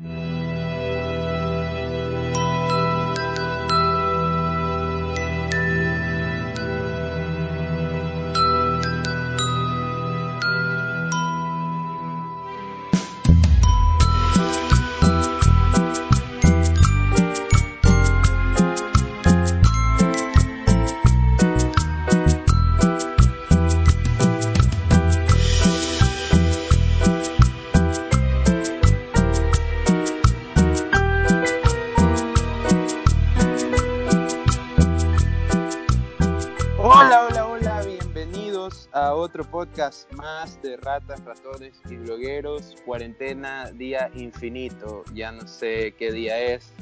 otro más de ratas, ratones y blogueros. Cuarentena, día infinito. Ya no sé qué día es.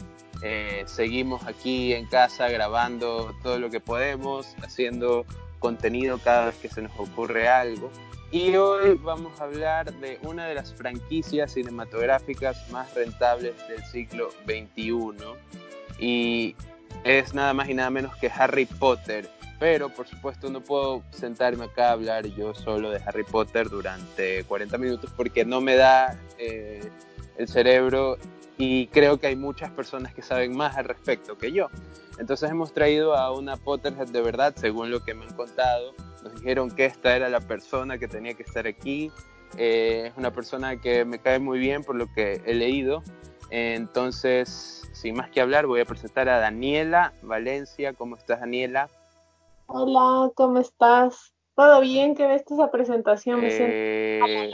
Eh, seguimos aquí en casa grabando todo lo que podemos, haciendo contenido cada vez que se nos ocurre algo. Y hoy vamos a hablar de una de las franquicias cinematográficas más rentables del siglo XXI. Y es nada más y nada menos que Harry Potter pero por supuesto no puedo sentarme acá a hablar yo solo de Harry Potter durante 40 minutos porque no me da eh, el cerebro y creo que hay muchas personas que saben más al respecto que yo. Entonces hemos traído a una Potterhead de verdad, según lo que me han contado. Nos dijeron que esta era la persona que tenía que estar aquí. Eh, es una persona que me cae muy bien por lo que he leído. Entonces, sin más que hablar, voy a presentar a Daniela Valencia. ¿Cómo estás, Daniela? Hola, ¿cómo estás? ¿Todo bien? ¿Qué ves esa presentación? Me siento eh,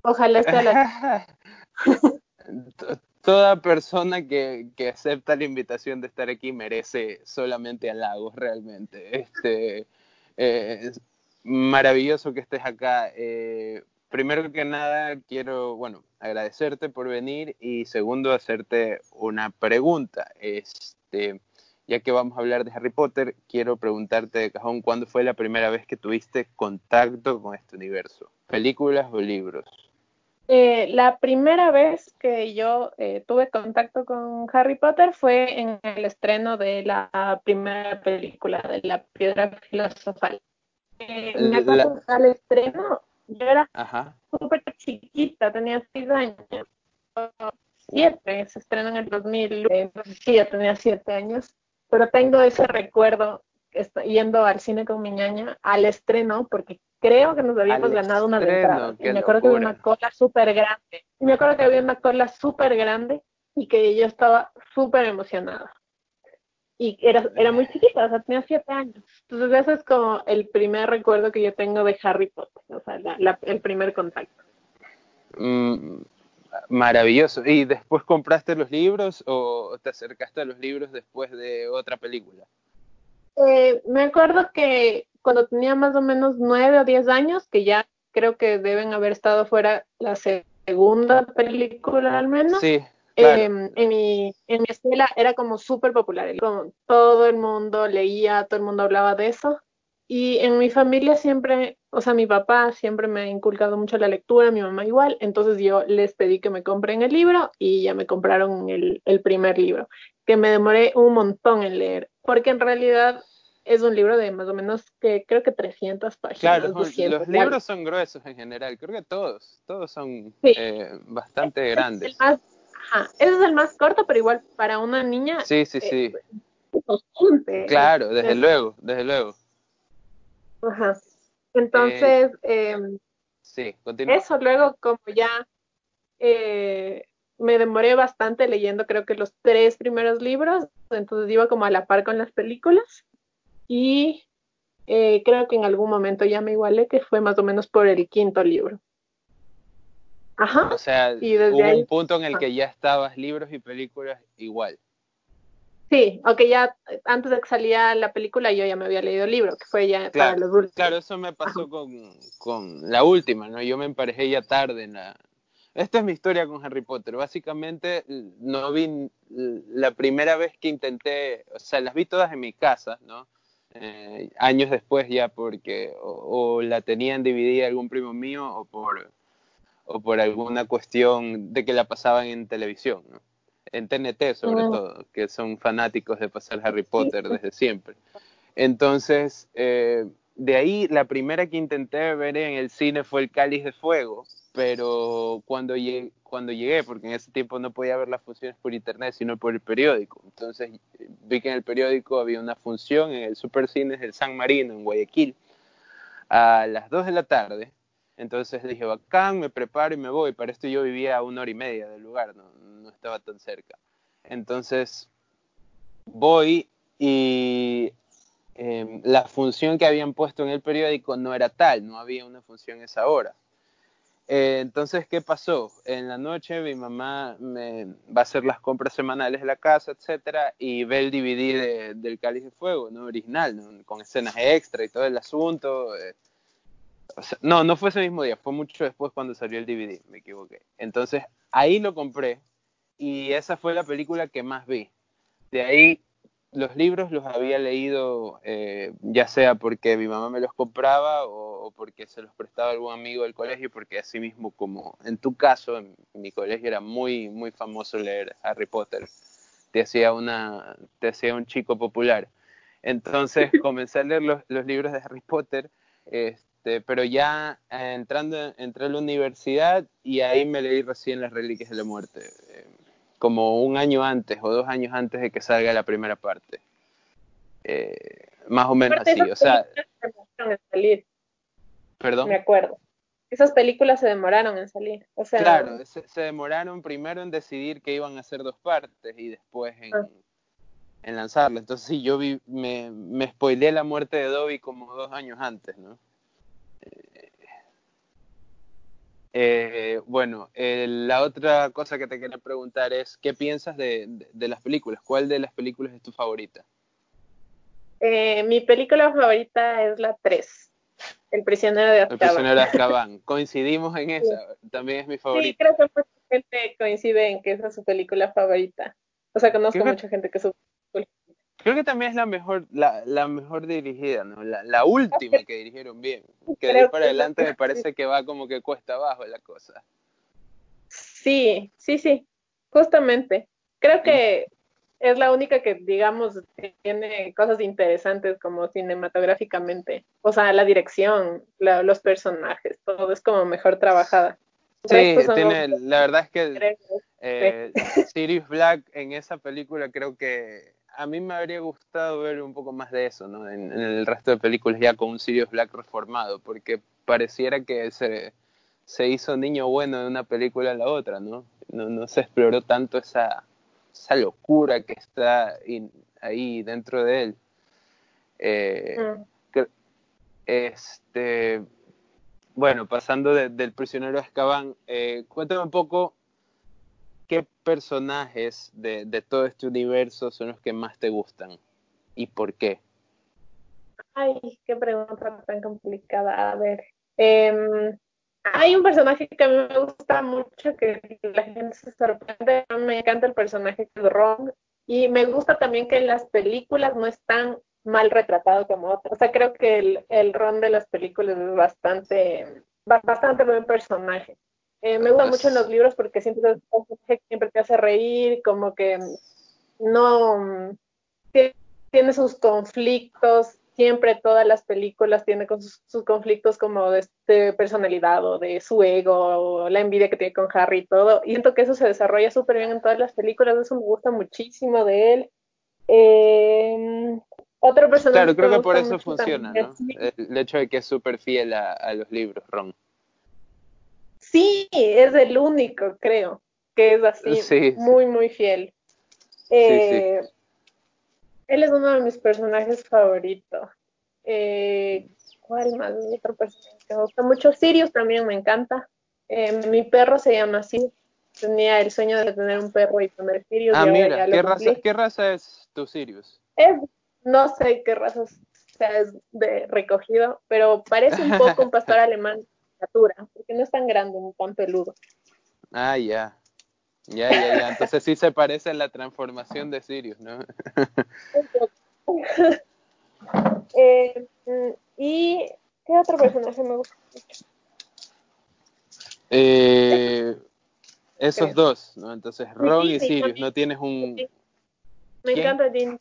Ojalá esté a la... Toda persona que, que, acepta la invitación de estar aquí merece solamente halagos, realmente. Este, eh, es maravilloso que estés acá. Eh, primero que nada, quiero, bueno, agradecerte por venir y segundo, hacerte una pregunta. Este, ya que vamos a hablar de Harry Potter, quiero preguntarte de cajón, ¿cuándo fue la primera vez que tuviste contacto con este universo? ¿Películas o libros? Eh, la primera vez que yo eh, tuve contacto con Harry Potter fue en el estreno de la primera película de la piedra filosofal. Eh, me acuerdo al estreno, yo era súper chiquita, tenía seis años. Siete, se estrenó en el 2000, entonces sí, ya tenía siete años pero tengo ese recuerdo yendo al cine con mi ñaña al estreno, porque creo que nos habíamos ganado una entrada. Y me acuerdo que había una cola súper grande. Y me acuerdo que había una cola súper grande y que yo estaba súper emocionada. Y era, era muy chiquita, o sea, tenía siete años. Entonces, ese es como el primer recuerdo que yo tengo de Harry Potter, o sea, el primer contacto. Mm, Maravilloso. ¿Y después compraste los libros o te acercaste a los libros después de otra película? Eh, me acuerdo que cuando tenía más o menos nueve o diez años, que ya creo que deben haber estado fuera la segunda película al menos. Sí. Em, en, mi, en mi escuela era como súper popular, como todo el mundo leía, todo el mundo hablaba de eso. Y en mi familia siempre, o sea, mi papá siempre me ha inculcado mucho la lectura, mi mamá igual, entonces yo les pedí que me compren el libro y ya me compraron el, el primer libro, que me demoré un montón en leer, porque en realidad es un libro de más o menos que creo que 300 páginas. Claro, los libros son gruesos en general, creo que todos, todos son eh, bastante grandes. Es más, ajá, ese es el más corto, pero igual para una niña. Sí, sí, sí. claro, desde luego, desde luego. Ajá. Entonces, eh, sí, Eso luego como ya eh, me demoré bastante leyendo creo que los tres primeros libros, entonces iba como a la par con las películas y eh, creo que en algún momento ya me igualé que fue más o menos por el quinto libro. Ajá. O sea, y hubo un punto en el que ya estabas libros y películas igual. Sí, aunque ya antes de que salía la película yo ya me había leído el libro, que fue ya claro, para los últimos. Claro, eso me pasó con, con, la última, ¿no? Yo me emparejé ya tarde en la... Esta es mi historia con Harry Potter. Básicamente no vi la primera vez que intenté, o sea, las vi todas en mi casa, ¿no? Eh, años después ya porque o, la tenían dividida algún primo mío o por, o por alguna cuestión de que la pasaban en televisión, ¿no? En TNT sobre todo, que son fanáticos de pasar Harry Potter desde siempre. Entonces, eh, de ahí la primera que intenté ver en el cine fue El Cáliz de Fuego, pero cuando llegué, cuando llegué, porque en ese tiempo no podía ver las funciones por internet, sino por el periódico. Entonces vi que en el periódico había una función en el Supercines del San Marino, en Guayaquil, a las 2 de la tarde. Entonces dije, bacán, me preparo y me voy. Para esto yo vivía a una hora y media del lugar, no, estaba tan cerca. Entonces voy y em, la función que habían puesto en el periódico no era tal, no había una función esa hora. Eh, entonces, ¿qué pasó? En la noche mi mamá me va a hacer las compras semanales de la casa, etcétera, y ve el DVD del Cáliz de Fuego, ¿no? Original, con escenas extra y todo el asunto. Eh. No, no fue ese mismo día, fue mucho después cuando salió el DVD, me equivoqué. Entonces, ahí lo compré y esa fue la película que más vi. De ahí los libros los había leído eh, ya sea porque mi mamá me los compraba o, porque se los prestaba algún amigo del colegio, porque así mismo como en tu caso, en, mi colegio era muy, muy famoso leer Harry Potter, te hacía, una, te hacía un chico popular. Entonces comencé a leer los, los libros de Harry Potter, este, pero ya entrando, entré a la universidad y ahí me leí recién Las Reliquias de la Muerte. Eh, como un año antes o dos años antes de que salga la primera parte. Eh, más o menos así, o sea... En salir. Perdón. Me acuerdo. Esas películas se demoraron en salir. O sea, claro, se, demoraron primero en decidir que iban a ser dos partes y después en, ah. en lanzarla. Entonces sí, yo vi, me, me spoileé la muerte de Dobby como dos años antes, ¿no? Eh, bueno, la otra cosa que te quería preguntar es, ¿qué piensas de, las películas? ¿Cuál de las películas es tu favorita? Eh, mi película favorita es la 3, El prisionero de Azkaban. El prisionero de Azkaban. Coincidimos en esa, también es mi favorita. Sí, creo que mucha gente coincide en que esa es su película favorita. O sea, conozco mucha gente que su Creo que también es la mejor, la, la mejor dirigida, ¿no? La, la última que dirigieron bien. Que de ahí para adelante me parece que va como que cuesta abajo la cosa. Sí, sí, sí, justamente. Creo que es la única que, digamos, tiene cosas interesantes como cinematográficamente. O sea, la dirección, los personajes, todo es como mejor trabajada. Sí, tiene, la verdad es que eh, Sirius Black en esa película creo que a mí me habría gustado ver un poco más de eso, ¿no? En, el resto de películas ya con un Sirius Black reformado, porque pareciera que se, se hizo niño bueno de una película a la otra, ¿no? No, no se exploró tanto esa, esa locura que está ahí dentro de él. Eh, mm. este, bueno, pasando del prisionero de Azkaban, eh, cuéntame un poco ¿qué personajes de, todo este universo son los que más te gustan y por qué? Ay, qué pregunta tan complicada. A ver, em, hay un personaje que a mí me gusta mucho, que la gente se sorprende. Me encanta el personaje es Ron. Y me gusta también que en las películas no es tan mal retratado como otros. O sea, creo que el, el Ron de las películas es bastante, bastante buen personaje. Eh, me gusta mucho en los libros porque siempre, siempre te hace reír, como que no tiene sus conflictos, siempre todas las películas tienen sus, conflictos como de, este personalidad o de su ego o la envidia que tiene con Harry y todo. Y siento que eso se desarrolla súper bien en todas las películas, eso me gusta muchísimo de él. Eh, otro personaje. Claro, creo que, por eso funciona, ¿no? El, hecho de que es súper fiel a los libros, Ron. Sí, es el único, creo, que es así, muy, muy fiel. Eh, él es uno de mis personajes favoritos. Eh, ¿Cuál más? Otro personaje que me gusta mucho. Sirius también me encanta. Eh, mi perro se llama así. Tenía el sueño de tener un perro y poner Sirius. Ah, mira, ¿qué raza, ¿qué raza es tu Sirius? Es, no sé qué raza sea, es de recogido, pero parece un poco un pastor alemán porque no es tan grande ni tan peludo. Ah, ya. Ya, ya, ya. Entonces sí se parece a la transformación de Sirius, ¿no? eh, ¿Y qué otro personaje me gusta Eh, esos dos, ¿no? Entonces Ron y Sirius, ¿no tienes un... Me encanta Ginny.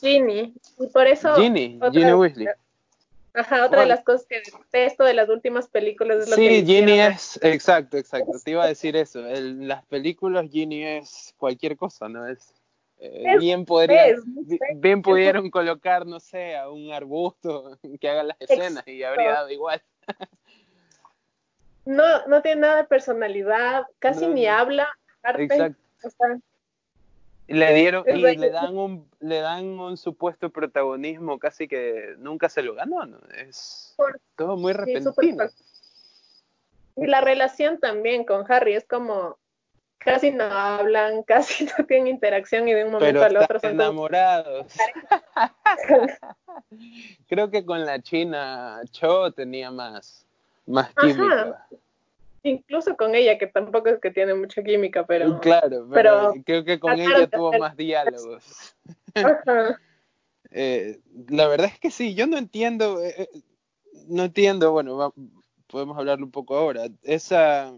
Ginny. Y por eso... Ginny, Ginny Weasley. Ajá, otra de las cosas que detesto de las últimas películas es lo sí, que. Sí, Ginny es, exacto, exacto. Te iba a decir eso. En las películas Ginny es cualquier cosa, ¿no? Es, eh, bien podría, bien pudieron colocar, no sé, a un arbusto que haga las escenas y habría dado igual. no, no tiene nada de personalidad, casi ni habla. Exacto. Le dieron y le dan un le dan un supuesto protagonismo casi que nunca se lo ganó, ¿no? Es todo muy repentino. y la relación también con Harry es como casi no hablan, casi no tienen interacción y de un momento al otro son enamorados. Creo que con la China Cho tenía más más química incluso con ella, que tampoco es que tiene mucha química, pero... Claro, pero, creo que con ella tuvo más diálogos. Eh, la verdad es que sí, yo no entiendo, eh, eh, no entiendo, bueno, podemos hablarlo un poco ahora, esa,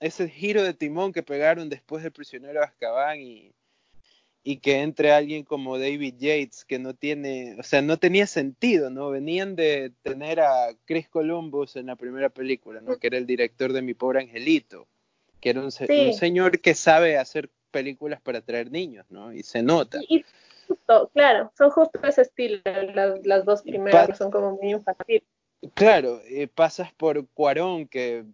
ese giro de timón que pegaron después del prisionero de Azkaban y, y que entre alguien como David Yates, que no tiene, o sea, no tenía sentido, ¿no? Venían de tener a Chris Columbus en la primera película, ¿no? Que era el director de Mi Pobre Angelito, que era un, señor que sabe hacer películas para atraer niños, ¿no? Y se nota. Y, justo, claro, son justo ese estilo, las, dos primeras son como muy infantiles. Claro, eh, pasas por Cuarón, que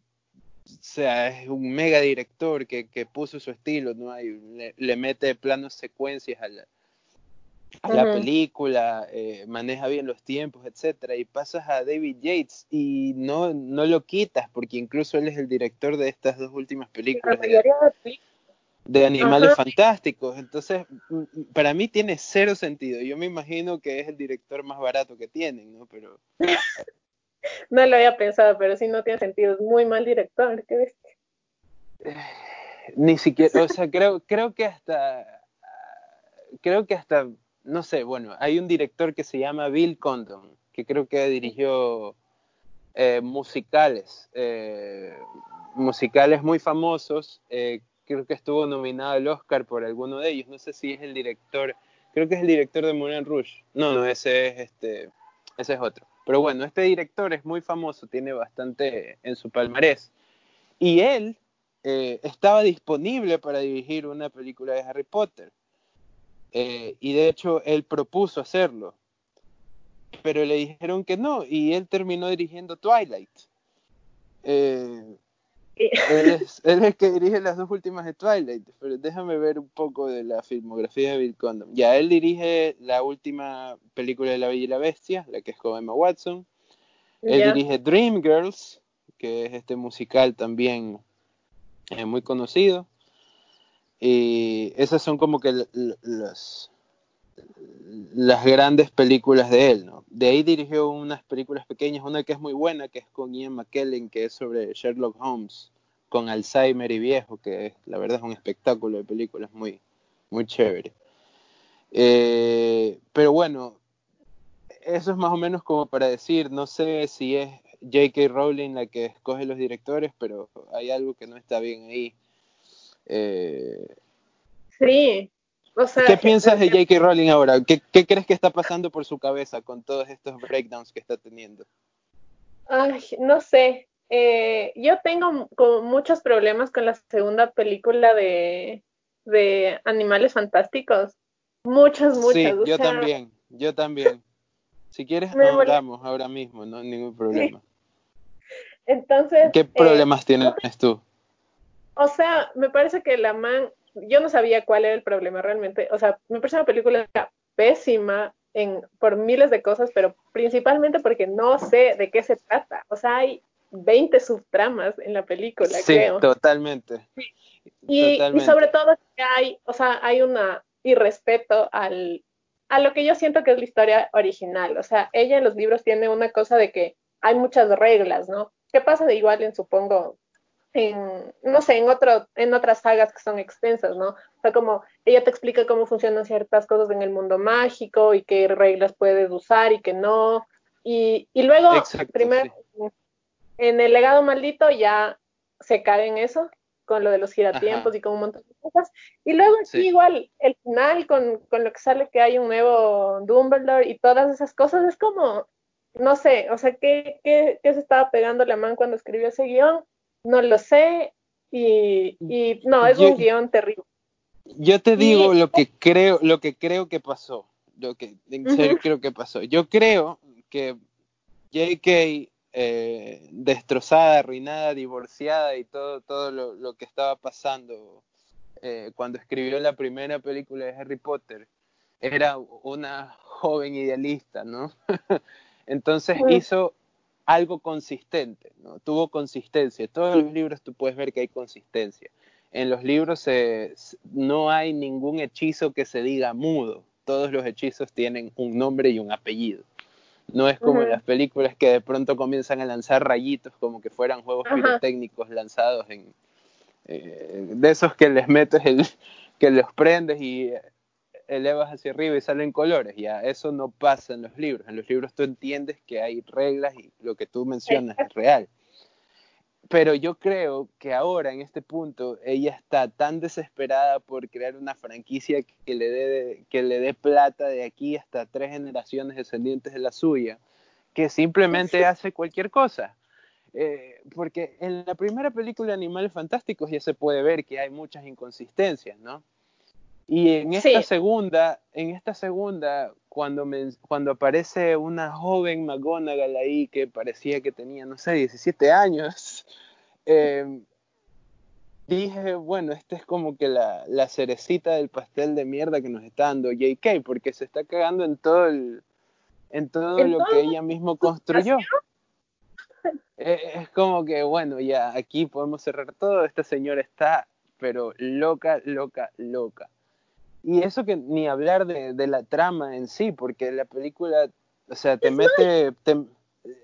o sea, es un mega director que, que puso su estilo, ¿no? Hay, le, mete planos secuencias a la, a la película, eh, maneja bien los tiempos, etcétera, y pasas a David Yates y no, no lo quitas, porque incluso él es el director de estas dos últimas películas de, animales fantásticos. Entonces, para mí tiene cero sentido. Yo me imagino que es el director más barato que tienen, ¿no? Pero no lo había pensado, pero sí no tiene sentido. Es muy mal director, ¿qué ves? Ni siquiera, o sea, creo, creo que hasta, creo que hasta, no sé, bueno, hay un director que se llama Bill Condon, que creo que dirigió eh, musicales, eh, musicales muy famosos. Eh, creo que estuvo nominado al Oscar por alguno de ellos. No sé si es el director, creo que es el director de Moulin Rouge. No, no, ese es este, ese es otro. Pero bueno, este director es muy famoso, tiene bastante en su palmarés. Y él eh, estaba disponible para dirigir una película de Harry Potter. Eh, y de hecho, él propuso hacerlo. Pero le dijeron que no, y él terminó dirigiendo Twilight. Eh, él, es, el que dirige las dos últimas de Twilight, pero déjame ver un poco de la filmografía de Bill Condon. Ya, él dirige la última película de La Bella y la Bestia, la que es con Emma Watson. Él dirige Dreamgirls, que es este musical también eh, muy conocido. Y esas son como que las, las grandes películas de él, ¿no? De ahí dirigió unas películas pequeñas, una que es muy buena, que es con Ian McKellen, que es sobre Sherlock Holmes, con Alzheimer y viejo, que la verdad es un espectáculo de películas muy, muy chévere. Eh, pero bueno, eso es más o menos como para decir, no sé si es J.K. Rowling la que escoge los directores, pero hay algo que no está bien ahí. Eh, sí, ¿Qué piensas de J.K. Rowling ahora? ¿Qué, crees que está pasando por su cabeza con todos estos breakdowns que está teniendo? Ay, no sé. Eh, yo tengo como muchos problemas con la segunda película de, de Animales Fantásticos. Muchos, muchos. Sí, yo también, yo también. Si quieres, hablamos ahora mismo, no hay ningún problema. Entonces. ¿Qué problemas eh, tienes tú? O sea, me parece que la man yo no sabía cuál era el problema realmente. O sea, me parece una película pésima en, por miles de cosas, pero principalmente porque no sé de qué se trata. O sea, hay 20 subtramas en la película, sí, Totalmente. Y, y, sobre todo que hay, o sea, hay una irrespeto al, a lo que yo siento que es la historia original. O sea, ella en los libros tiene una cosa de que hay muchas reglas, ¿no? ¿Qué pasa de igual en, supongo, en, no sé, en, otro, en otras sagas que son extensas, ¿no? O sea, como ella te explica cómo funcionan ciertas cosas en el mundo mágico y qué reglas puedes usar y qué no. Y, y luego, primero, en el legado maldito ya se cae en eso, con lo de los giratiempos y con un montón de cosas. Y luego aquí igual, el final con, con lo que sale que hay un nuevo Dumbledore y todas esas cosas, es como, no sé, o sea, ¿qué, qué, qué se estaba pegando la man cuando escribió ese guion? No lo sé, y, y no, es un guion terrible. Yo te digo lo que creo, lo que creo que pasó, lo que en serio creo que pasó. Yo creo que J.K. Eh, destrozada, arruinada, divorciada y todo, todo lo, que estaba pasando eh, cuando escribió la primera película de Harry Potter, era una joven idealista, ¿no? Entonces hizo algo consistente, ¿no? Tuvo consistencia. En todos los libros tú puedes ver que hay consistencia. En los libros no hay ningún hechizo que se diga mudo. Todos los hechizos tienen un nombre y un apellido. No es como las películas que de pronto comienzan a lanzar rayitos como que fueran juegos pirotécnicos lanzados en eh, de esos que les metes el que los prendes y elevas hacia arriba y salen colores. Ya eso no pasa en los libros. En los libros tú entiendes que hay reglas y lo que tú mencionas es real. Pero yo creo que ahora, en este punto, ella está tan desesperada por crear una franquicia que le dé, que le dé plata de aquí hasta tres generaciones descendientes de la suya, que simplemente hace cualquier cosa. Eh, porque en la primera película Animales Fantásticos ya se puede ver que hay muchas inconsistencias, ¿no? Y en esta segunda, en esta segunda, cuando, me, cuando aparece una joven McGonagall ahí que parecía que tenía, no sé, 17 años, em, dije, bueno, esta es como que la, la, cerecita del pastel de mierda que nos está dando JK, porque se está cagando en todo el, en todo lo que ella mismo construyó. Eh, es como que, bueno, ya aquí podemos cerrar todo, esta señora está, pero loca, loca, loca. Y eso que ni hablar de, la trama en sí, porque la película, o sea, te mete,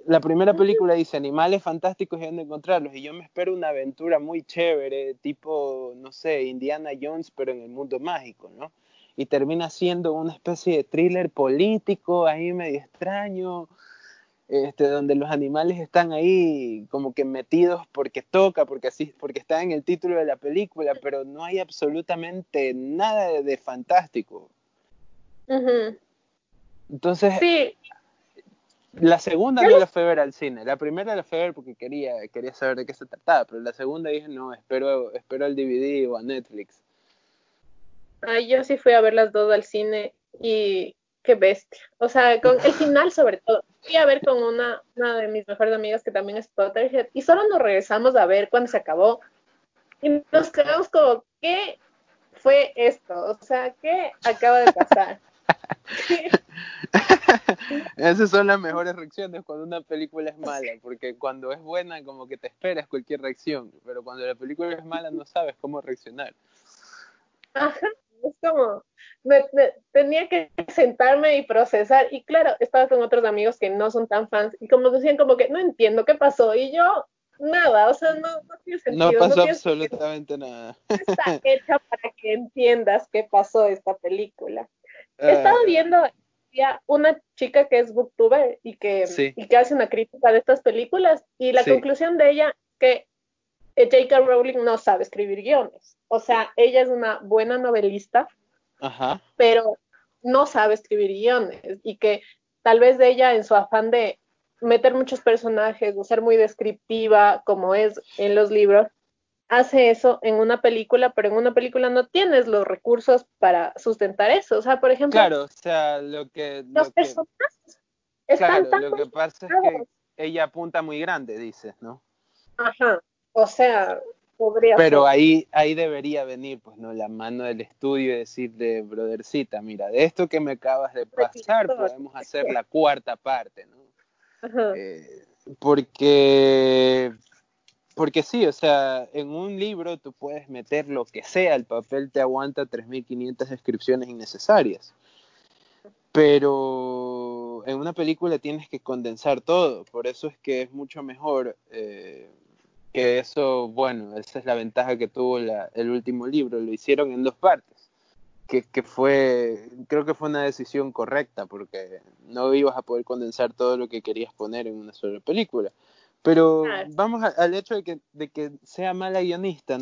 la primera película dice animales fantásticos y dónde encontrarlos, y yo me espero una aventura muy chévere, tipo, no sé, Indiana Jones, pero en el mundo mágico, ¿no? Y termina siendo una especie de thriller político, ahí medio extraño, este, donde los animales están ahí como que metidos porque toca, porque así, porque está en el título de la película, pero no hay absolutamente nada de, fantástico. Entonces, sí. la segunda no la fui a ver al cine, la primera la fui a ver porque quería, quería saber de qué se trataba, pero la segunda dije, no, espero, espero al DVD o a Netflix. Ay, yo sí fui a ver las dos al cine y qué bestia. O sea, con el final sobre todo. Fui a ver con una, una de mis mejores amigas que también es Potterhead y solo nos regresamos a ver cuando se acabó y nos quedamos como, ¿qué fue esto? O sea, ¿qué acaba de pasar? Esas son las mejores reacciones cuando una película es mala, porque cuando es buena como que te esperas cualquier reacción, pero cuando la película es mala no sabes cómo reaccionar. Ajá, es como, me, tenía que sentarme y procesar. Y claro, estaba con otros amigos que no son tan fans y como decían como que no entiendo qué pasó. Y yo, nada, o sea, no, no tiene sentido. No pasó absolutamente nada. Está hecha para que entiendas qué pasó esta película. Estaba ah. viendo ya una chica que es booktuber y que, y que hace una crítica de estas películas y la conclusión de ella que J.K. Rowling no sabe escribir guiones. O sea, ella es una buena novelista, pero no sabe escribir guiones y que tal vez de ella en su afán de meter muchos personajes, de ser muy descriptiva como es en los libros, hace eso en una película, pero en una película no tienes los recursos para sustentar eso. O sea, por ejemplo... Claro, o sea, lo que... Los personajes están claro, lo que pasa es que ella apunta muy grande, dices, ¿no? Ajá, o sea, podría Pero ahí ahí debería venir, pues, ¿no? La mano del estudio y decirle, brothercita, mira, de esto que me acabas de pasar, podemos hacer la cuarta parte, ¿no? Ajá. Eh, porque porque sí, o sea, en un libro tú puedes meter lo que sea, el papel te aguanta 3.500 descripciones innecesarias. Pero en una película tienes que condensar todo, por eso es que es mucho mejor eh, que eso, bueno, esa es la ventaja que tuvo el último libro, lo hicieron en dos partes, que, que, fue, creo que fue una decisión correcta, porque no ibas a poder condensar todo lo que querías poner en una sola película. Pero vamos al hecho de que, de que sea mala guionista.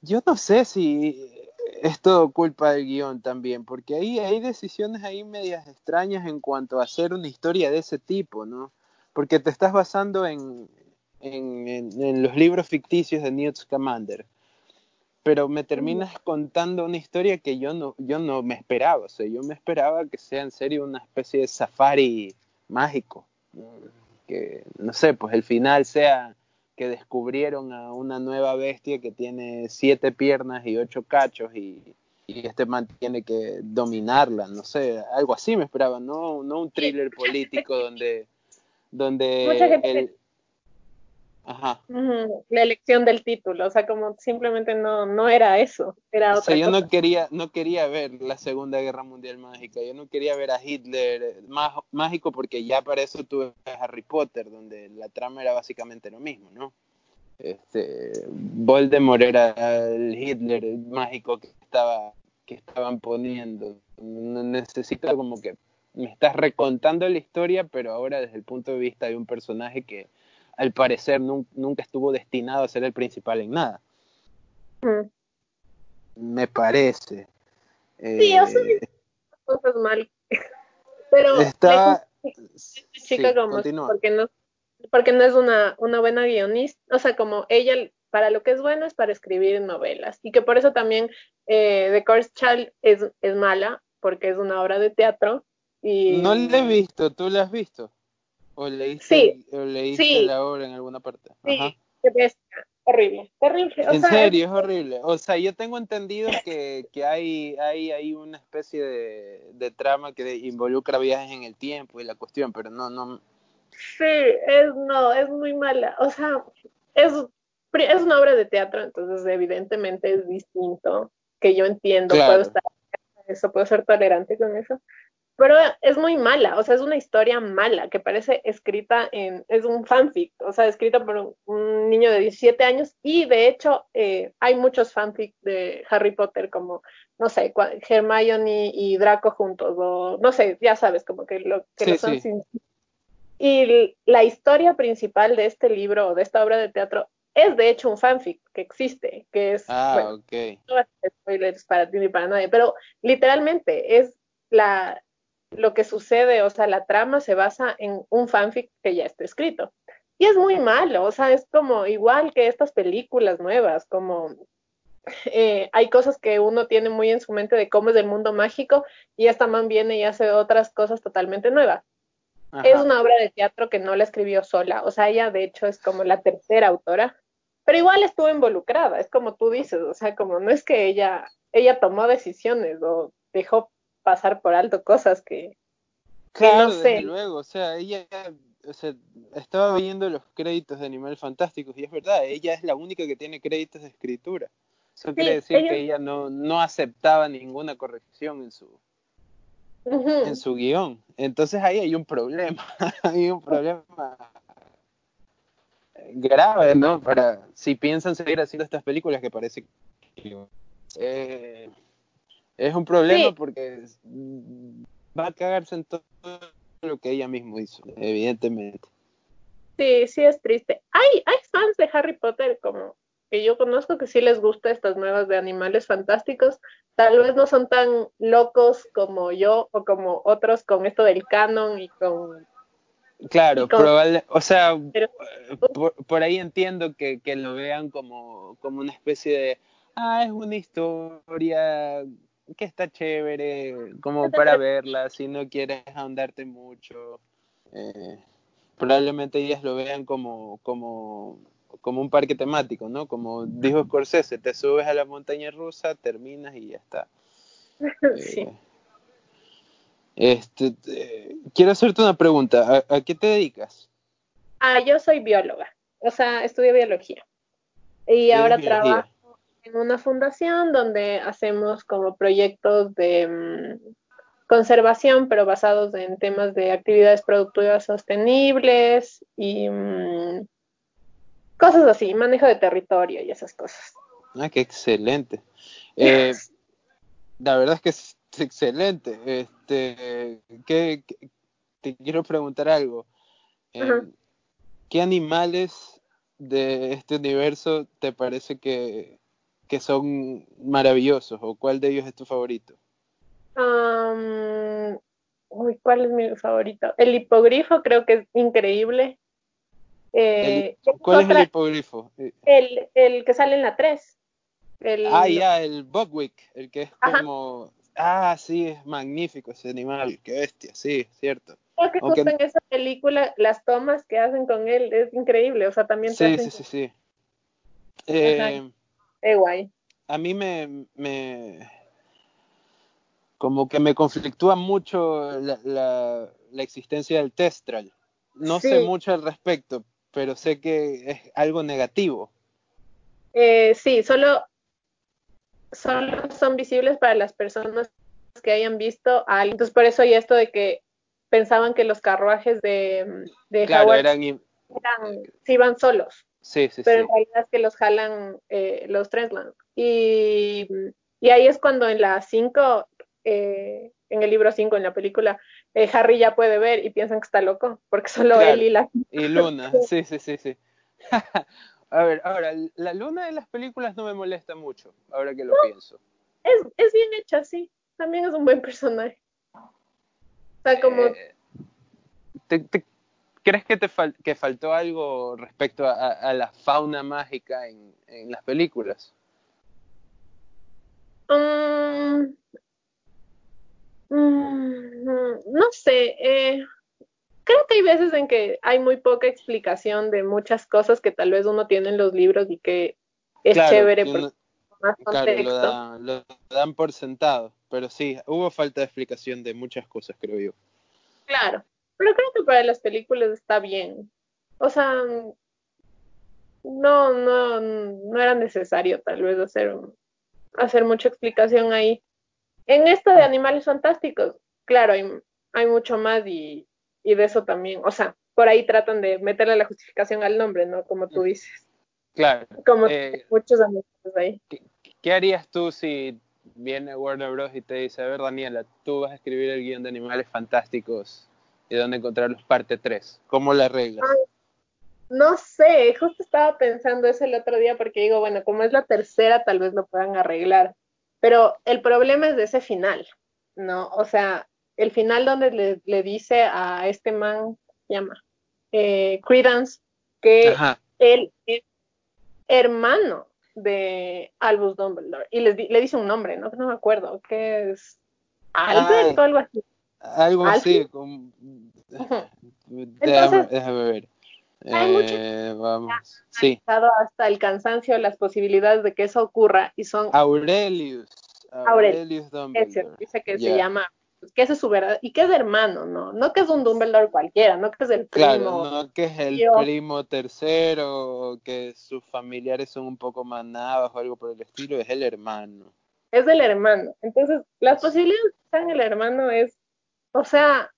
Yo no sé si es todo culpa del guion también, porque ahí hay decisiones ahí medias extrañas en cuanto a hacer una historia de ese tipo, ¿no? Porque te estás basando en, en, los libros ficticios de Newt Scamander, pero me terminas contando una historia que yo no, yo no me esperaba, o sea, yo me esperaba que sea en serio una especie de safari mágico, que no sé, pues el final sea que descubrieron a una nueva bestia que tiene siete piernas y ocho cachos y, este man tiene que dominarla, no sé, algo así me esperaba, no, no un thriller político donde, donde Ajá. La elección del título, o sea, como simplemente no, no era eso, era otra o sea, yo no quería, no quería ver la Segunda Guerra Mundial mágica, yo no quería ver a Hitler eh, mágico porque ya para eso tuve Harry Potter, donde la trama era básicamente lo mismo, ¿no? Este, Voldemort era el Hitler mágico que estaba que estaban poniendo. Necesito como que me estás recontando la historia, pero ahora desde el punto de vista de un personaje que al parecer nunca estuvo destinado a ser el principal en nada. Mm. Me parece. Sí, yo soy cosas mal. Pero está chica como porque no porque no es una, una buena guionista, o sea, como ella para lo que es bueno es para escribir novelas y que por eso también eh, The Course Child es, es mala porque es una obra de teatro y no la he visto, ¿tú la has visto? ¿O leíste, o leíste la obra en alguna parte? Sí, horrible, terrible. en serio, es... horrible. O sea, yo tengo entendido que, que hay, hay, hay una especie de, de, trama que involucra viajes en el tiempo y la cuestión, pero no, no. Sí, es, no, es muy mala. O sea, es, es una obra de teatro, entonces evidentemente es distinto, que yo entiendo, puedo estar eso, puedo ser tolerante con eso, pero es muy mala, o sea, es una historia mala que parece escrita en, es un fanfic, o sea, escrita por un, niño de 17 años y de hecho eh, hay muchos fanfics de Harry Potter como, no sé, Hermione y Draco juntos, o no sé, ya sabes, como que lo que son sin... Y la historia principal de este libro o de esta obra de teatro es de hecho un fanfic que existe, que es... Ah, ok. No va a spoilers para ti ni para nadie, pero literalmente es la, lo que sucede, o sea, la trama se basa en un fanfic que ya está escrito. Y es muy malo, o sea, es como igual que estas películas nuevas, como eh, hay cosas que uno tiene muy en su mente de cómo es el mundo mágico y esta man viene y hace otras cosas totalmente nuevas. Es una obra de teatro que no la escribió sola, o sea, ella de hecho es como la tercera autora, pero igual estuvo involucrada, es como tú dices, o sea, como no es que ella, ella tomó decisiones o dejó pasar por alto cosas que, claro, no sé. Desde luego, o sea, ella o sea, estaba viendo los créditos de Animales Fantásticos y es verdad, ella es la única que tiene créditos de escritura. Eso quiere decir que ella no, no aceptaba ninguna corrección en su en su guion. Entonces ahí hay un problema, hay un problema grave, ¿no? Para si piensan seguir haciendo estas películas que parece que eh, es un problema porque va a cagarse en todo lo que ella misma hizo, evidentemente. Sí, sí es triste. Hay, hay fans de Harry Potter como que yo conozco que sí les gusta estas nuevas de animales fantásticos. Tal vez no son tan locos como yo o como otros con esto del canon y con... Claro, probable, o sea, por, ahí entiendo que, que lo vean como, como una especie de, ah, es una historia que está chévere, como para verla, si no quieres ahondarte mucho. Eh, probablemente ellas lo vean como, como, como un parque temático, ¿no? Como dijo Scorsese, te subes a la montaña rusa, terminas y ya está. Sí. Eh, este, quiero hacerte una pregunta. ¿A, qué te dedicas? Ah, yo soy bióloga, o sea, estudio biología. Y ahora trabajo en una fundación donde hacemos como proyectos de mm, conservación, pero basados en temas de actividades productivas sostenibles y mm, cosas así, manejo de territorio y esas cosas. Ah, qué excelente. Eh, la verdad es que es excelente. Este, ¿qué, te quiero preguntar algo. Eh, ¿Qué animales de este universo te parece que que son maravillosos? ¿O cuál de ellos es tu favorito? uy, ¿cuál es mi favorito? El hipogrifo creo que es increíble. Eh, ¿Cuál es el hipogrifo? El, el, que sale en la 3. ah, ya, el Bugwick, el que es como... Ah, sí, es magnífico ese animal, qué bestia, sí, cierto. Creo que justo en esa película, las tomas que hacen con él es increíble, o sea, también... Sí, sí, sí, sí. Eh, guay. A mí me, me, como que me conflictúa mucho la, la, existencia del testral. No sé mucho al respecto, pero sé que es algo negativo. Eh, sí, solo, solo son visibles para las personas que hayan visto a alguien. Entonces, por eso hay esto de que pensaban que los carruajes de, de Howard eran, iban solos. Sí, sí, pero en realidad es que los jalan eh, los Trensland. Y, y ahí es cuando en la 5 eh, en el libro 5, en la película, eh, Harry ya puede ver y piensan que está loco, porque solo él y la... Y Luna, sí, sí, sí, sí. a ver, ahora, la Luna de las películas no me molesta mucho, ahora que lo pienso. Es, es, bien hecha, sí. También es un buen personaje. O sea, como... Eh, ¿Crees que te que faltó algo respecto a, la fauna mágica en, en las películas? Um, Mm, no sé, eh, creo que hay veces en que hay muy poca explicación de muchas cosas que tal vez uno tiene en los libros y que es chévere porque más contexto. lo, dan por sentado, pero sí, hubo falta de explicación de muchas cosas, creo yo. Claro, pero creo que para las películas está bien. O sea, no, no, no era necesario tal vez hacer, hacer mucha explicación ahí. En esto de animales fantásticos, claro, hay, hay mucho más y, de eso también, o sea, por ahí tratan de meterle la justificación al nombre, ¿no? Como tú dices. Claro. Como eh, muchos amigos ahí. ¿qué, harías tú si viene Warner Bros. y te dice, a ver, Daniela, tú vas a escribir el guion de animales fantásticos y dónde encontrarlos parte 3? ¿Cómo la arreglas? no sé, justo estaba pensando eso el otro día porque digo, bueno, como es la tercera, tal vez lo puedan arreglar. Pero el problema es de ese final, ¿no? O sea, el final donde le, dice a este man, se llama? Eh, Credence, que él es hermano de Albus Dumbledore. Y le, le dice un nombre, ¿no? No me acuerdo, que es Albert o algo así. Algo así. Como... Entonces, déjame, ver. Eh, vamos. Sí. hasta el cansancio las posibilidades de que eso ocurra y son Aurelius. Aurelius, Dumbledore. dice que se llama que ese es su verdad y que es hermano, ¿no? No que es un Dumbledore cualquiera, no que es el primo. Claro, no que es el primo tercero, que sus familiares son un poco más navas o algo por el estilo, es el hermano. Es el hermano. Entonces, las posibilidades de que sean el hermano es, o sea,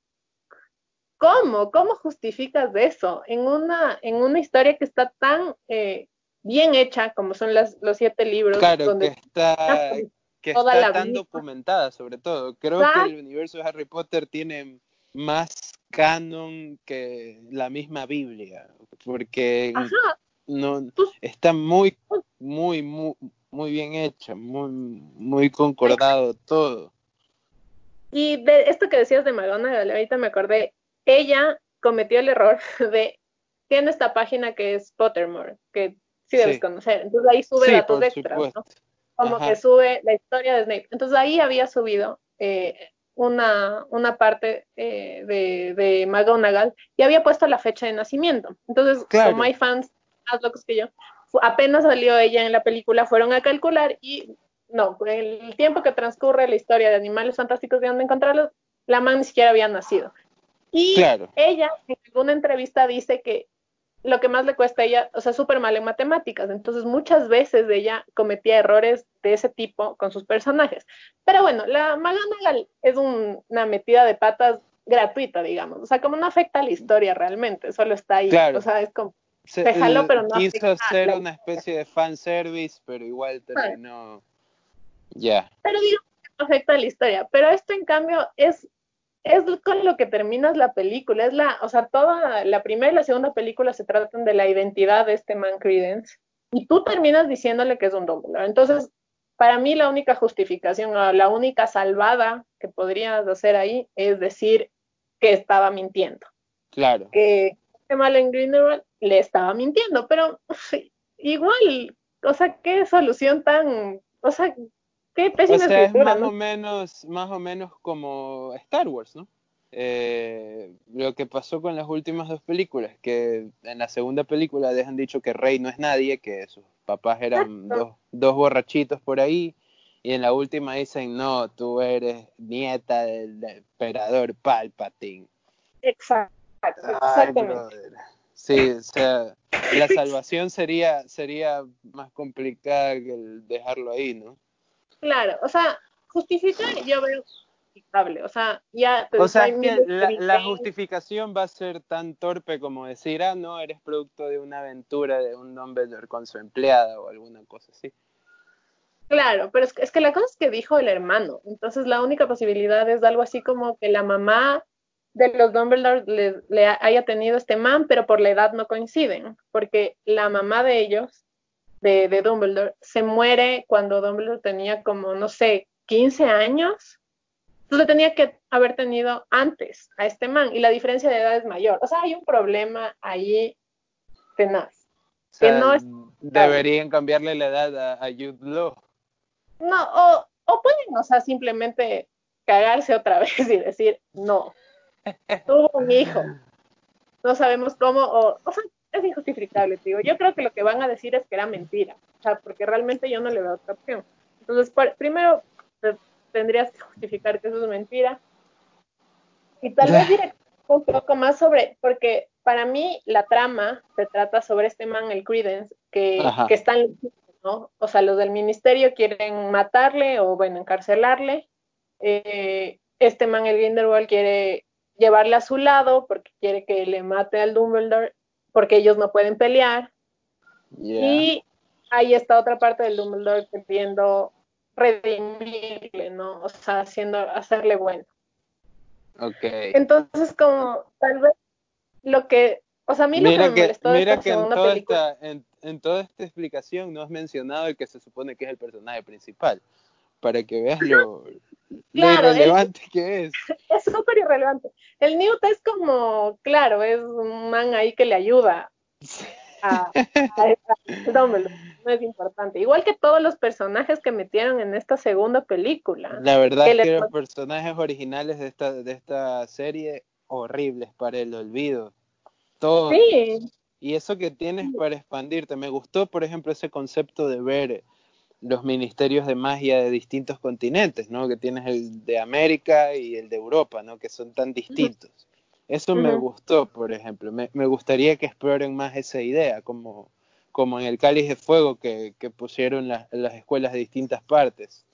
¿Cómo? ¿Cómo justificas eso? En una, en una historia que está tan eh, bien hecha como son las, los siete libros. Claro, donde que está, que está tan documentada sobre todo. Creo que el universo de Harry Potter tiene más canon que la misma Biblia, porque no pues está muy, muy, muy, muy bien hecha, muy, muy concordado todo. Y de esto que decías de McGonagall, ahorita me acordé, ella cometió el error de, tiene esta página que es Pottermore, que sí debes conocer, entonces ahí sube datos extras, ¿no? Como que sube la historia de Snape. Entonces ahí había subido eh, una, una parte eh, de, de McGonagall y había puesto la fecha de nacimiento. Entonces, como hay fans más locos que yo, apenas salió ella en la película, fueron a calcular y no, el tiempo que transcurre la historia de animales fantásticos de dónde encontrarlos, la man ni siquiera había nacido. Y ella en alguna entrevista dice que lo que más le cuesta a ella, o sea, súper mal en matemáticas, entonces muchas veces ella cometía errores de ese tipo con sus personajes. Pero bueno, la McGonagall es una metida de patas gratuita, digamos, o sea, como no afecta a la historia realmente, solo está ahí, o sea, es como, se, jaló, pero no Quiso hacer una especie de fanservice, pero igual terminó, ya. Pero digo, no afecta a la historia, pero esto en cambio es es con lo que terminas la película, es la, o sea, toda la primera y la segunda película se tratan de la identidad de este man Credence y tú terminas diciéndole que es un Dumbledore. Entonces, para mí la única justificación, la única salvada que podrías hacer ahí es decir que estaba mintiendo. Claro. Que en Grindelwald le estaba mintiendo, pero igual, o sea, qué solución tan, o sea, qué pésima o sea, es más o menos, más o menos como Star Wars, ¿no? Eh, lo que pasó con las últimas dos películas, que en la segunda película dejan dicho que Rey no es nadie, que sus papás eran dos, dos borrachitos por ahí, y en la última dicen, no, tú eres nieta del, emperador Palpatine. Exacto, exactamente. sí, o sea, la salvación sería, sería más complicada que el dejarlo ahí, ¿no? Claro, o sea, justificar yo veo o sea, ya... O sea, la, justificación va a ser tan torpe como decir, ah, no, eres producto de una aventura de un Dumbledore con su empleada o alguna cosa así. Claro, pero es que, la cosa es que dijo el hermano, entonces la única posibilidad es algo así como que la mamá de los Dumbledore le, haya tenido este man, pero por la edad no coinciden, porque la mamá de ellos, de, de Dumbledore, se muere cuando Dumbledore tenía como, no sé, 15 años, entonces tenía que haber tenido antes a este man y la diferencia de edad es mayor. O sea, hay un problema ahí tenaz. que no es... Deberían cambiarle la edad a, a Jude Law. No, o, o pueden, o sea, simplemente cagarse otra vez y decir, no, tuvo un hijo. No sabemos cómo, o, o sea, es injustificable, digo. Yo creo que lo que van a decir es que era mentira, o sea, porque realmente yo no le veo otra opción. Entonces, primero, tendrías que justificar que eso es mentira. Y tal vez diré un poco más sobre, porque para mí la trama se trata sobre este man, el Credence, que, que están, ¿no? O sea, los del ministerio quieren matarle o, bueno, encarcelarle. Eh, este man, el Grindelwald, quiere llevarle a su lado porque quiere que le mate al Dumbledore, porque ellos no pueden pelear. Y ahí está otra parte del Dumbledore queriendo redimirle, ¿no? O sea, haciendo, hacerle bueno. Ok. Entonces, como tal vez lo que, o sea, a mí lo que me molestó mira que en toda, esta, en, toda esta explicación no has mencionado el que se supone que es el personaje principal, para que veas lo, irrelevante que es. Es súper irrelevante. El Newt es como, claro, es un man ahí que le ayuda a, no es importante. Igual que todos los personajes que metieron en esta segunda película. La verdad es que los personajes originales de esta, de esta serie, horribles para el olvido. Todos. Sí. Y eso que tienes para expandirte. Me gustó, por ejemplo, ese concepto de ver los ministerios de magia de distintos continentes, ¿no? Que tienes el de América y el de Europa, ¿no? Que son tan distintos. Eso me gustó, por ejemplo. Me, me, gustaría que exploren más esa idea, como, como en el Cáliz de Fuego que, que pusieron las escuelas de distintas partes.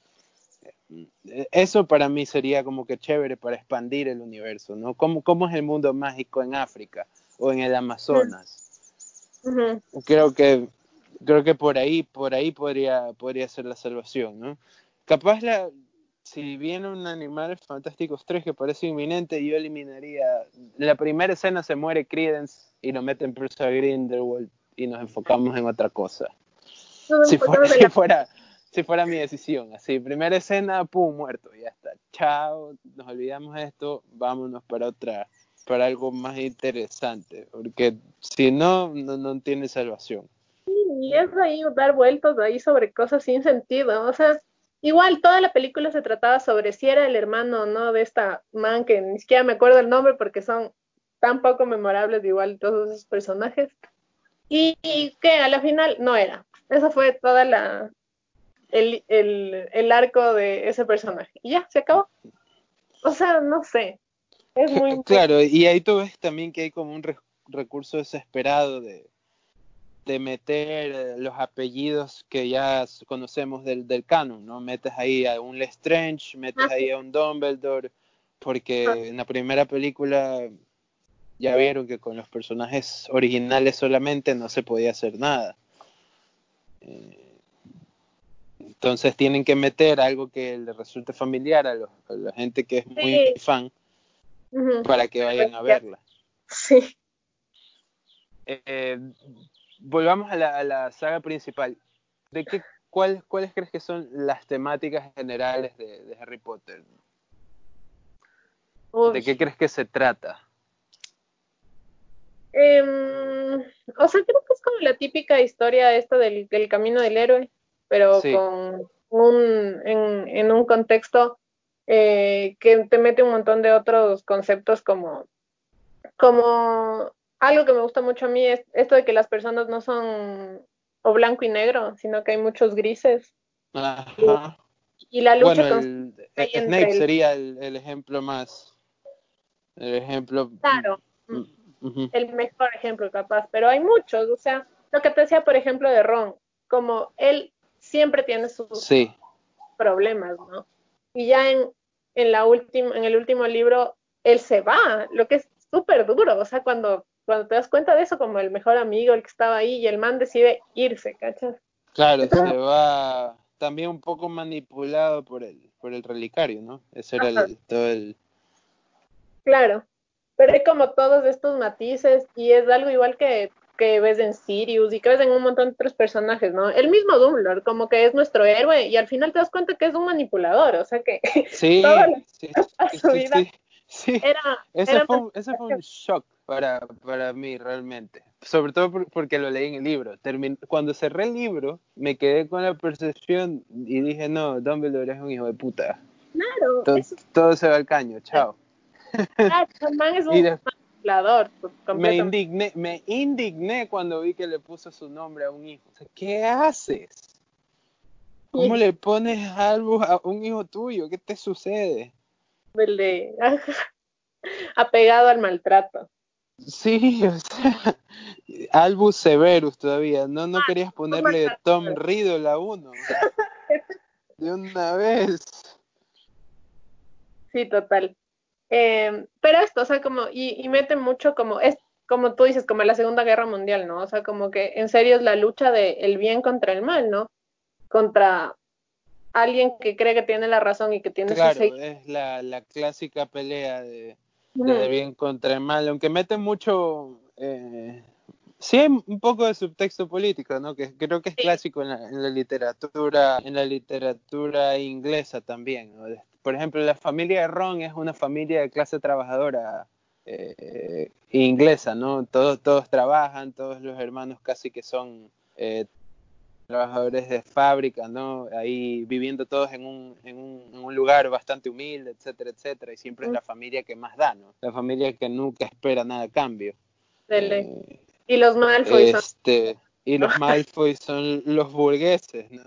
Eso para mí sería como que chévere para expandir el universo, ¿no? ¿Cómo, cómo es el mundo mágico en África o en el Amazonas? Creo que creo que por ahí por ahí podría podría ser la salvación, ¿no? Capaz la, si viene un Animales Fantásticos 3 que parece inminente, yo eliminaría. La primera escena se muere Credence y lo meten preso a Grindelwald y nos enfocamos en otra cosa. si, fuera, si, fuera, si fuera mi decisión, así, primera escena, pum, muerto, ya está. Chao, nos olvidamos de esto, vámonos para otra, para algo más interesante, porque si no, no, no tiene salvación. Y es ahí dar vueltas ahí sobre cosas sin sentido, o sea Igual, toda la película se trataba sobre si era el hermano o no de esta man, que ni siquiera me acuerdo el nombre porque son tan poco memorables, igual todos esos personajes. Y, que a la final no era. Eso fue toda la el, el, arco de ese personaje. Y ya, se acabó. O sea, no sé. Es muy... Claro, y ahí tú ves también que hay como un recurso desesperado de, de meter eh, los apellidos que ya conocemos del, del canon, ¿no? Metes ahí a un Lestrange, metes ahí a un Dumbledore, porque en la primera película ya vieron que con los personajes originales solamente no se podía hacer nada. Eh, entonces tienen que meter algo que le resulte familiar a, la gente que es muy fan para que vayan a verla. Sí. Eh, volvamos a la, saga principal. ¿De qué, cuál, ¿Cuáles crees que son las temáticas generales de, Harry Potter? ¿De qué crees que se trata? Em, o sea, creo que es como la típica historia esta del, camino del héroe, pero con un, en, un contexto eh, que te mete un montón de otros conceptos como, como algo que me gusta mucho a mí es esto de que las personas no son o blanco y negro, sino que hay muchos grises. Ajá. Y, la lucha bueno, Snake sería el, ejemplo más el ejemplo claro. el mejor ejemplo capaz. Pero hay muchos o sea lo que te decía por ejemplo de Ron como él siempre tiene sus problemas no y ya en en la última en el último libro él se va lo que es súper duro. O sea cuando cuando te das cuenta de eso, como el mejor amigo, el que estaba ahí, y el man decide irse, ¿cachas? Claro, se va también un poco manipulado por el, por el relicario, ¿no? Ese era el, todo el... Claro, pero hay como todos estos matices y es algo igual que, que ves en Sirius y que ves en un montón de otros personajes, ¿no? El mismo Dumbledore, como que es nuestro héroe y al final te das cuenta que es un manipulador, o sea que sí, sí, sí, Era, ese, fue, ese fue un shock para, para mí realmente. Sobre todo porque lo leí en el libro. Cuando cerré el libro, me quedé con la percepción y dije, no, Dumbledore es un hijo de puta. Claro. Todo, se va al caño, chao. Claro, man es un manipulador. Me indigné, me indigné cuando vi que le puso su nombre a un hijo. ¿qué haces? ¿Cómo le pones algo a un hijo tuyo? ¿Qué te sucede? apegado al maltrato. Sí, o sea, Albus Severus todavía, no, no ah, querías ponerle Tom Riddle a uno. De una vez. Sí, total. Eh, pero esto, o sea, como, y, y mete mucho como, es como tú dices, como la Segunda Guerra Mundial, ¿no? O sea, como que en serio es la lucha de el bien contra el mal, ¿no? Contra alguien que cree que tiene la razón y que tiene claro, es la, la clásica pelea de de bien contra el mal, aunque mete mucho, eh, sí hay un poco de subtexto político, ¿no? Que creo que es clásico en la, literatura, en la literatura inglesa también. Por ejemplo, la familia de Ron es una familia de clase trabajadora eh, inglesa, ¿no? Todos, todos trabajan, todos los hermanos casi que son eh, trabajadores de fábrica, ¿no? Ahí viviendo todos en un, en un, en un lugar bastante humilde, etcétera, etcétera, y siempre es la familia que más da, ¿no? La familia que nunca espera nada a cambio. Eh, y los Malfoy este, Y los Malfoy son los burgueses, ¿no?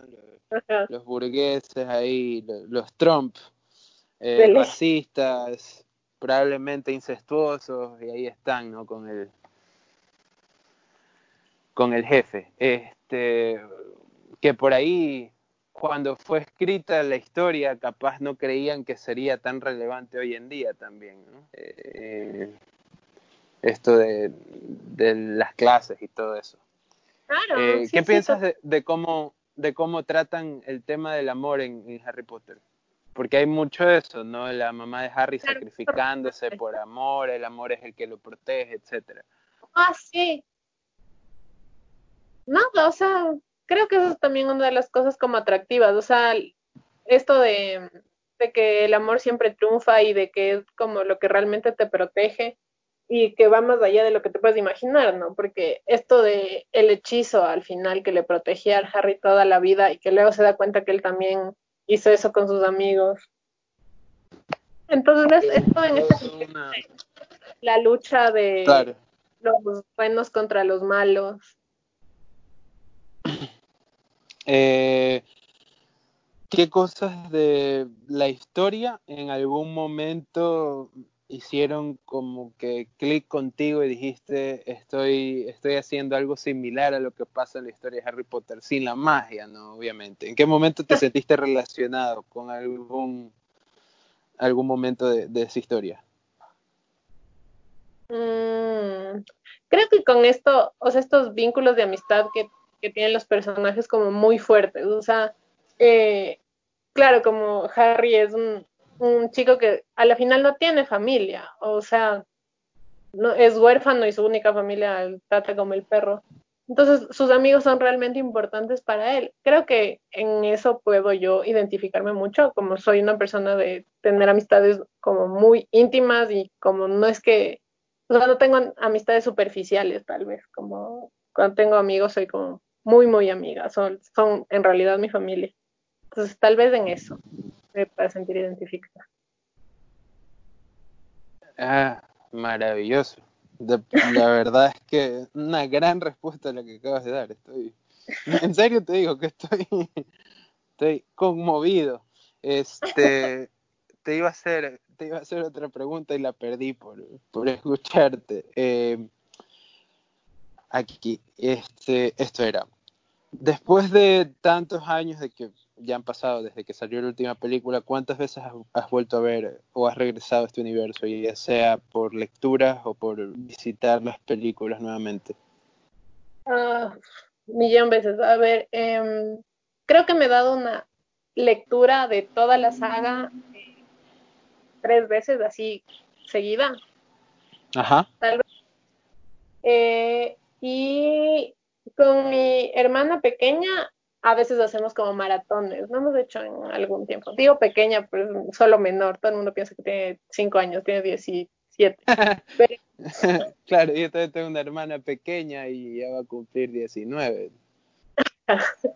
Los, burgueses ahí, los, Trump, eh, racistas, probablemente incestuosos, y ahí están, ¿no? Con el con el jefe. Este, que por ahí, cuando fue escrita la historia, capaz no creían que sería tan relevante hoy en día también. Eh, esto de, las clases y todo eso. Eh, ¿Qué piensas de, cómo, de cómo tratan el tema del amor en, Harry Potter? Porque hay mucho de eso, ¿no? La mamá de Harry sacrificándose por amor, el amor es el que lo protege, etcétera. Ah, sí, no, o sea, creo que eso es también una de las cosas como atractivas, o sea, esto de, que el amor siempre triunfa y de que es como lo que realmente te protege y que va más allá de lo que te puedes imaginar, ¿no? Porque esto de el hechizo al final que le protegía a Harry toda la vida y que luego se da cuenta que él también hizo eso con sus amigos. Entonces, esto en este la lucha de los buenos contra los malos eh, ¿Qué cosas de la historia en algún momento hicieron como que clic contigo y dijiste estoy, estoy haciendo algo similar a lo que pasa en la historia de Harry Potter, sin la magia, ¿no? Obviamente. ¿En qué momento te sentiste relacionado con algún, algún momento de, esa historia? Mm, creo que con esto, o sea, estos vínculos de amistad que que tienen los personajes como muy fuertes. O sea, eh, claro, como Harry es un, chico que a la final no tiene familia, o sea, es huérfano y su única familia trata como el perro. Entonces, sus amigos son realmente importantes para él. Creo que en eso puedo yo identificarme mucho, como soy una persona de tener amistades como muy íntimas y como no es que, o sea, no tengo amistades superficiales tal vez, como cuando tengo amigos soy como muy, muy amiga, son, son en realidad mi familia. Entonces, tal vez en eso me pueda sentir identificada. Ah, maravilloso la verdad es que una gran respuesta a la que acabas de dar. Estoy, en serio te digo que estoy, estoy conmovido. Este, te iba a hacer, te iba a hacer otra pregunta y la perdí por, por escucharte. Eh, aquí, este, esto era. Después de tantos años de que ya han pasado desde que salió la última película, ¿cuántas veces has, vuelto a ver o has regresado a este universo, ya sea por lecturas o por visitar las películas nuevamente? Uh, millón veces. A ver, em, creo que me he dado una lectura de toda la saga eh, tres veces así seguida. Ajá. Tal vez. Eh, y con mi hermana pequeña a veces hacemos como maratones, no hemos hecho en algún tiempo. Digo pequeña, pero solo menor. Todo el mundo piensa que tiene 5 años, tiene 17. claro, yo también tengo una hermana pequeña y ya va a cumplir 19.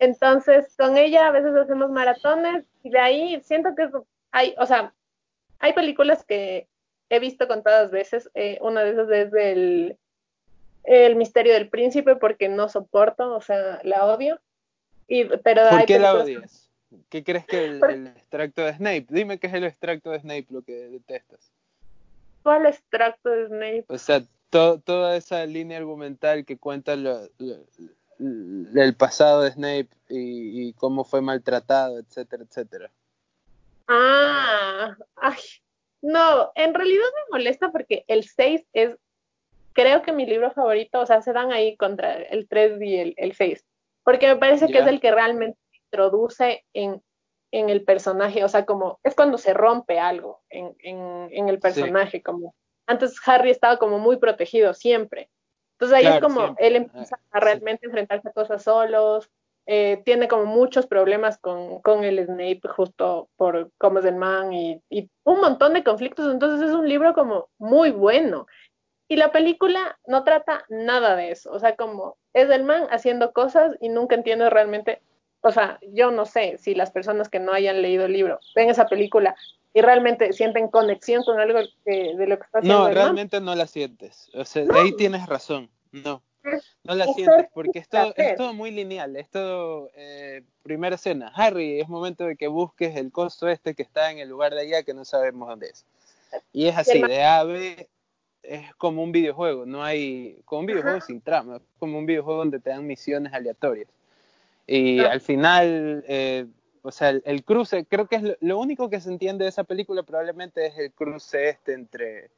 Entonces, con ella a veces hacemos maratones y de ahí siento que hay, o sea, hay películas que he visto contadas veces. Eh, una de esas es del el misterio del príncipe porque no soporto, o sea, la odio. Y, pero ¿Por qué la odias? ¿Qué crees que el, el, extracto de Snape? Dime qué es el extracto de Snape lo que detestas. ¿Cuál extracto de Snape? O sea, toda esa línea argumental que cuenta lo, el pasado de Snape y, y, cómo fue maltratado, etcétera, etcétera. Ah, ay, no, en realidad me molesta porque el 6 es creo que mi libro favorito, o sea, se dan ahí contra el 3 y el, el 6, porque me parece que es el que realmente introduce en, en, el personaje, o sea, como es cuando se rompe algo en, en, en el personaje, como antes Harry estaba como muy protegido siempre. Entonces ahí es como él empieza a realmente enfrentarse a cosas solos, eh, tiene como muchos problemas con, con, el Snape justo por cómo es el man y, y, un montón de conflictos, entonces es un libro como muy bueno y la película no trata nada de eso, o sea, como es el man haciendo cosas y nunca entiende realmente, o sea, yo no sé si las personas que no hayan leído el libro ven esa película y realmente sienten conexión con algo de lo que está haciendo. No, realmente no la sientes, o sea, ahí tienes razón, no. No la sientes porque es todo, es todo muy lineal, es todo eh, primera escena. Harry, es momento de que busques el costo este que está en el lugar de allá que no sabemos dónde es. Y es así, de A a B, es como un videojuego, no hay, como un videojuego sin trama, es como un videojuego donde te dan misiones aleatorias. Y al final, eh, o sea, el, cruce, creo que es lo, único que se entiende de esa película probablemente es el cruce este entre,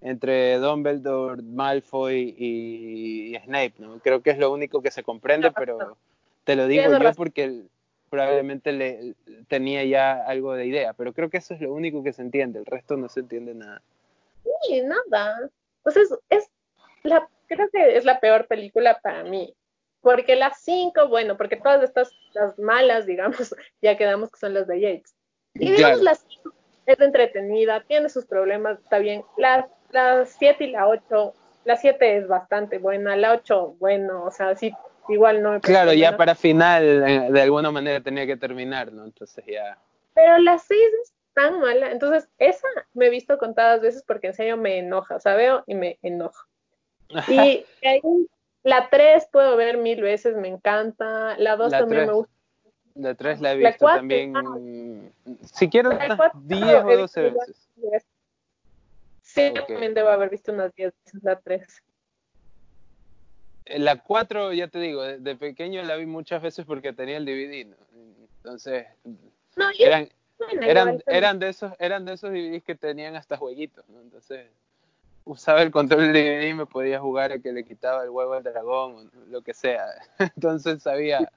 entre Dumbledore, Malfoy y, Snape, ¿no? Creo que es lo único que se comprende, pero te lo digo yo porque probablemente le, tenía ya algo de idea, pero creo que eso es lo único que se entiende, el resto no se entiende nada. Sí, nada. Pues es, es la, creo que es la peor película para mí. Porque las cinco, bueno, porque todas estas, las malas, digamos, ya quedamos que son las de Yates. Y digamos, las es entretenida, tiene sus problemas, está bien. Las, las siete y la ocho, la siete es bastante buena, la ocho, bueno, o sea, sí, igual no. Claro, ya para final, eh, de alguna manera tenía que terminar, ¿no? Entonces ya. Pero las seis es tan mala. Entonces, esa me he visto contadas veces porque en serio me enoja. O sea, veo y me enojo. Y ahí, la 3 puedo ver mil veces, me encanta. La 2 también me gusta. La 3 la he visto también. Ah, si quiero, 10 o 12 veces. Sí, también debo haber visto unas 10 veces la 3. La 4, ya te digo, de, pequeño la vi muchas veces porque tenía el DVD. Entonces, no, eran, eran, eran, de esos, eran de esos DVDs que tenían hasta jueguitos, ¿no? Entonces, usaba el control del DVD y me podía jugar a que le quitaba el huevo al dragón o lo que sea. Entonces había,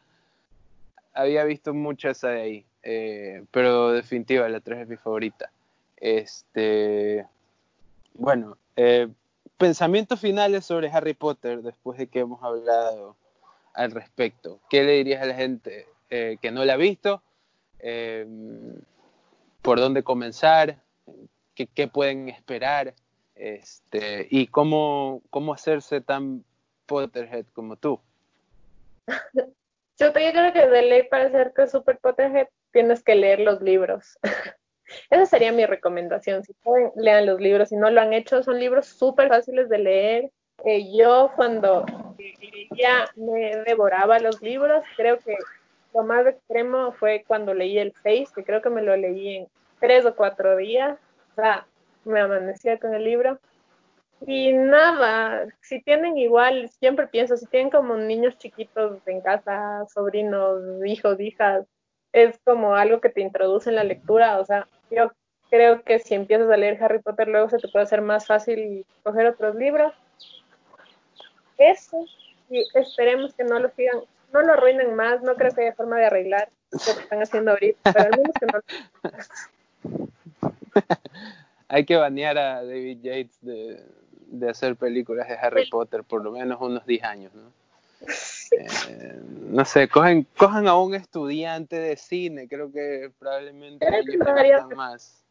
había visto mucho esa de ahí. Eh, pero definitiva, la 3 es mi favorita. Este, bueno, eh, pensamientos finales sobre Harry Potter después de que hemos hablado al respecto. ¿Qué le dirías a la gente eh, que no la ha visto? Eh, ¿Por dónde comenzar? ¿Qué, pueden esperar? Este, ¿Y cómo, cómo hacerse tan Potterhead como tú? Yo, creo que de ley para hacerte super Potterhead tienes que leer los libros. Esa sería mi recomendación. Si pueden, lean los libros. Si no lo han hecho, son libros súper fáciles de leer. Eh, yo cuando ya me devoraba los libros, creo que lo más extremo fue cuando leí el Face, que creo que me lo leí en tres o cuatro días. O sea, me amanecía con el libro. Y nada, si tienen igual, siempre pienso, si tienen como niños chiquitos en casa, sobrinos, hijos, hijas, es como algo que te introduce en la lectura. O sea, yo creo que si empiezas a leer Harry Potter, luego se te puede hacer más fácil coger otros libros. Eso, y esperemos que no lo sigan, no lo arruinen más, no creo que haya forma de arreglar lo que están haciendo ahorita, pero al menos que no. Hay que banear a David Yates de, de hacer películas de Harry Potter por lo menos unos 10 años, ¿no? Eh, no sé, cogen, cojan a un estudiante de cine, creo que probablemente ellos le metan más.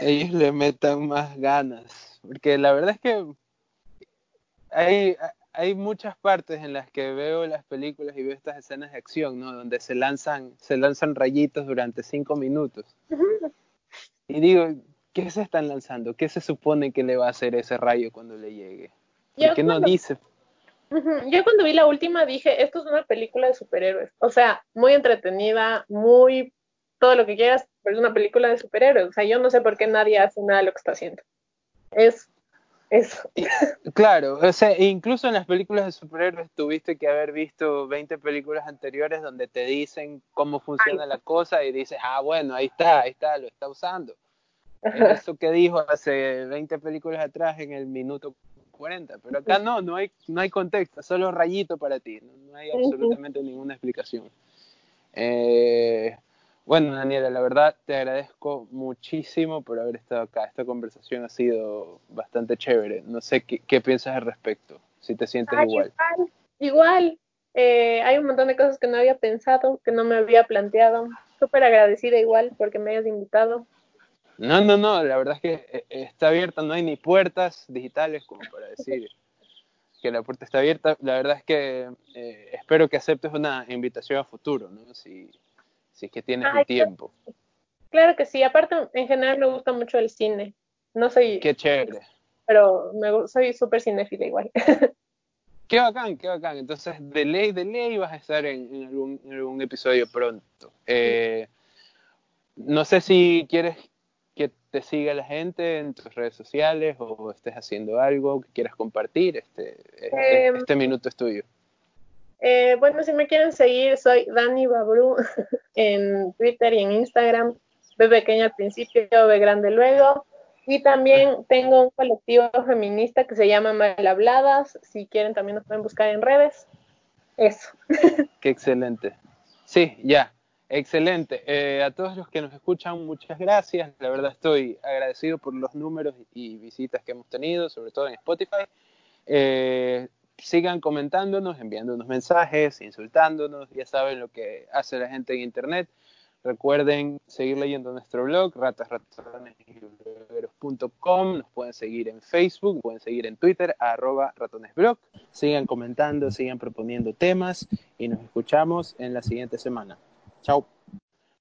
Ellos le metan más ganas, porque la verdad es que hay, hay muchas partes en las que veo las películas y veo estas escenas de acción, ¿no? Donde se lanzan, se lanzan rayitos durante cinco minutos. Y digo, ¿qué se están lanzando? ¿Qué se supone que le va a hacer ese rayo cuando le llegue? ¿Por qué no dice? Yo cuando vi la última dije, esto es una película de superhéroes. O sea, muy entretenida, muy todo lo que quieras, pero es una película de superhéroes. O sea, yo no sé por qué nadie hace nada de lo que está haciendo. Es eso. Claro, o sea, incluso en las películas de superhéroes tuviste que haber visto 20 películas anteriores donde te dicen cómo funciona la cosa y dices, ah, bueno, ahí está, ahí está, lo está usando. Eso que dijo hace 20 películas atrás en el minuto 40, pero acá no, no hay, no hay contexto, solo rayito para ti, no, hay absolutamente ninguna explicación. Eh, bueno, Daniela, la verdad te agradezco muchísimo por haber estado acá. Esta conversación ha sido bastante chévere. No sé qué, piensas al respecto, si te sientes igual. Igual, igual. Eh, hay un montón de cosas que no había pensado, que no me había planteado. Súper agradecida igual porque me hayas invitado. No, no, no, la verdad es que eh, está abierta, no hay ni puertas digitales como para decir que la puerta está abierta. La verdad es que eh, espero que aceptes una invitación a futuro, ¿no? Si, si es que tienes el tiempo. Claro que sí, aparte en general me gusta mucho el cine. No soy... Qué chévere. Pero me, soy súper cinéfila igual. Qué bacán, qué bacán. Entonces, de ley, de ley vas a estar en, algún, episodio pronto. Eh, no sé si quieres que te siga la gente en tus redes sociales o estés haciendo algo que quieras compartir, este, este, em, este minuto es tuyo. Eh, bueno, si me quieren seguir, soy Dani Babru en Twitter y en Instagram. B pequeña al principio, B grande luego. Y también tengo un colectivo feminista que se llama Malhabladas. Si quieren, también nos pueden buscar en redes. Eso. Qué excelente. Sí, ya. Excelente. Eh, a todos los que nos escuchan, muchas gracias. La verdad estoy agradecido por los números y visitas que hemos tenido, sobre todo en Spotify. Eh, sigan comentándonos, enviándonos mensajes, insultándonos. Ya saben lo que hace la gente en Internet. Recuerden seguir leyendo nuestro blog, ratasratonesyblogueros.com. Nos pueden seguir en Facebook, pueden seguir en Twitter, arroba ratonesblog. Sigan comentando, sigan proponiendo temas y nos escuchamos en la siguiente semana. Chao.